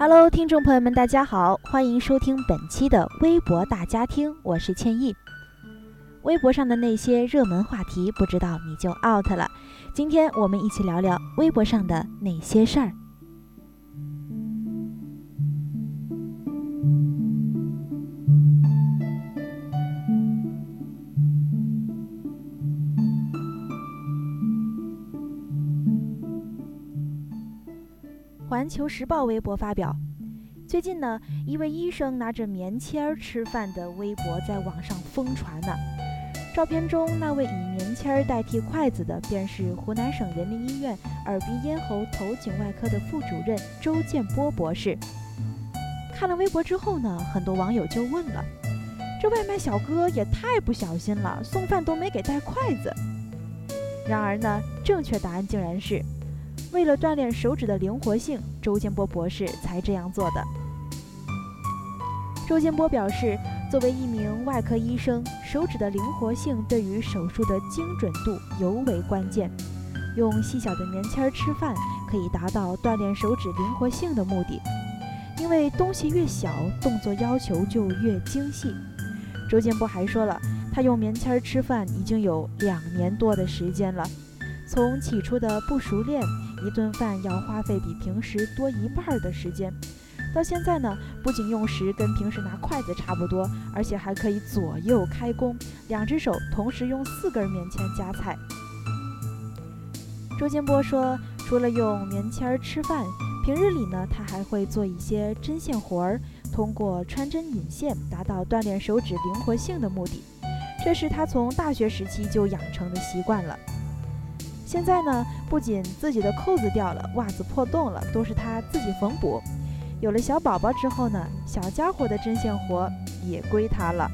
Hello，听众朋友们，大家好，欢迎收听本期的微博大家听，我是倩意。微博上的那些热门话题，不知道你就 out 了。今天我们一起聊聊微博上的那些事儿。环球时报微博发表，最近呢，一位医生拿着棉签儿吃饭的微博在网上疯传呢。照片中那位以棉签儿代替筷子的，便是湖南省人民医院耳鼻咽喉头颈外科的副主任周建波博士。看了微博之后呢，很多网友就问了：这外卖小哥也太不小心了，送饭都没给带筷子。然而呢，正确答案竟然是。为了锻炼手指的灵活性，周建波博士才这样做的。周建波表示，作为一名外科医生，手指的灵活性对于手术的精准度尤为关键。用细小的棉签儿吃饭，可以达到锻炼手指灵活性的目的。因为东西越小，动作要求就越精细。周建波还说了，他用棉签儿吃饭已经有两年多的时间了，从起初的不熟练。一顿饭要花费比平时多一半的时间，到现在呢，不仅用时跟平时拿筷子差不多，而且还可以左右开弓，两只手同时用四根棉签夹菜。周建波说，除了用棉签吃饭，平日里呢，他还会做一些针线活儿，通过穿针引线达到锻炼手指灵活性的目的，这是他从大学时期就养成的习惯了。现在呢，不仅自己的扣子掉了，袜子破洞了，都是他自己缝补。有了小宝宝之后呢，小家伙的针线活也归他了。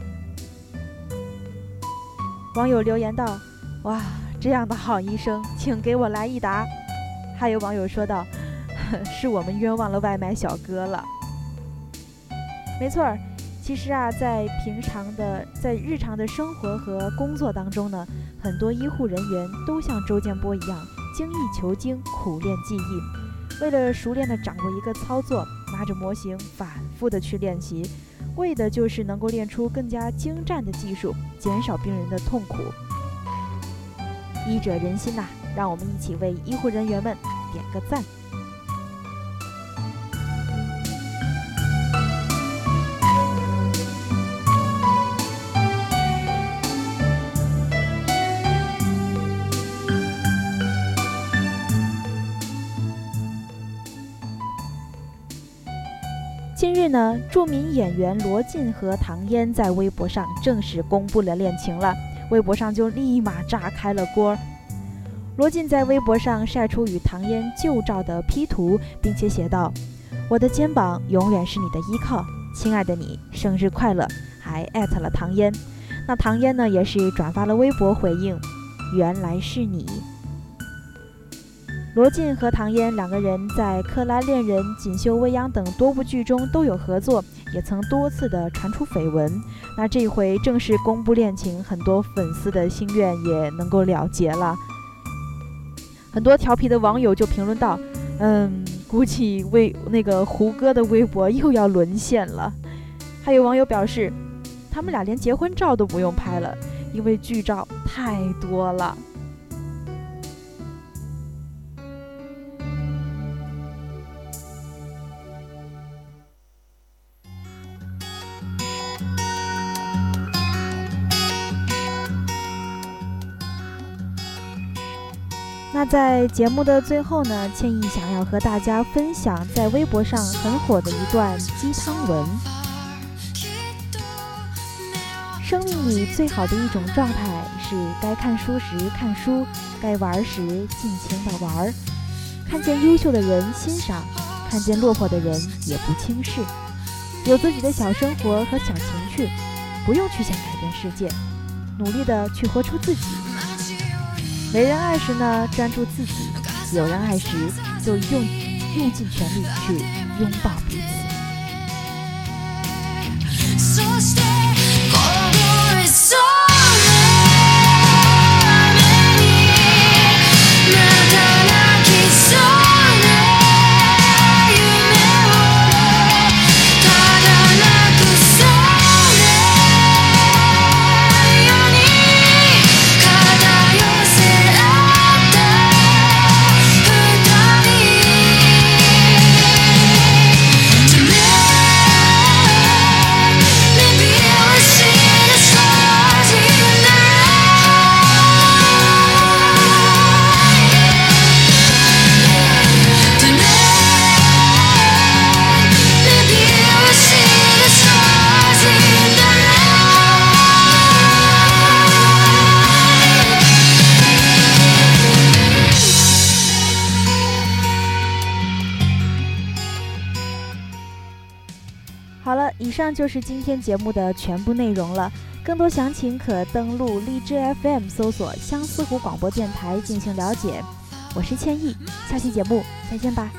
网友留言道：“哇，这样的好医生，请给我来一打。”还有网友说道：“是我们冤枉了外卖小哥了。”没错儿。其实啊，在平常的在日常的生活和工作当中呢，很多医护人员都像周建波一样精益求精、苦练技艺。为了熟练的掌握一个操作，拿着模型反复的去练习，为的就是能够练出更加精湛的技术，减少病人的痛苦。医者仁心呐，让我们一起为医护人员们点个赞。是呢，著名演员罗晋和唐嫣在微博上正式公布了恋情了，微博上就立马炸开了锅。罗晋在微博上晒出与唐嫣旧照的 P 图，并且写道：“我的肩膀永远是你的依靠，亲爱的你，生日快乐！”还艾特了唐嫣。那唐嫣呢，也是转发了微博回应：“原来是你。”罗晋和唐嫣两个人在《克拉恋人》《锦绣未央》等多部剧中都有合作，也曾多次的传出绯闻。那这回正式公布恋情，很多粉丝的心愿也能够了结了。很多调皮的网友就评论道：“嗯，估计微那个胡歌的微博又要沦陷了。”还有网友表示，他们俩连结婚照都不用拍了，因为剧照太多了。那在节目的最后呢，倩意想要和大家分享在微博上很火的一段鸡汤文。生命里最好的一种状态是，该看书时看书，该玩时尽情的玩。看见优秀的人欣赏，看见落魄的人也不轻视。有自己的小生活和小情趣，不用去想改变世界，努力的去活出自己。没人爱时呢，专注自己；有人爱时，就用用尽全力去拥抱彼此。以上就是今天节目的全部内容了。更多详情可登录荔枝 FM 搜索相思湖广播电台进行了解。我是倩艺，下期节目再见吧。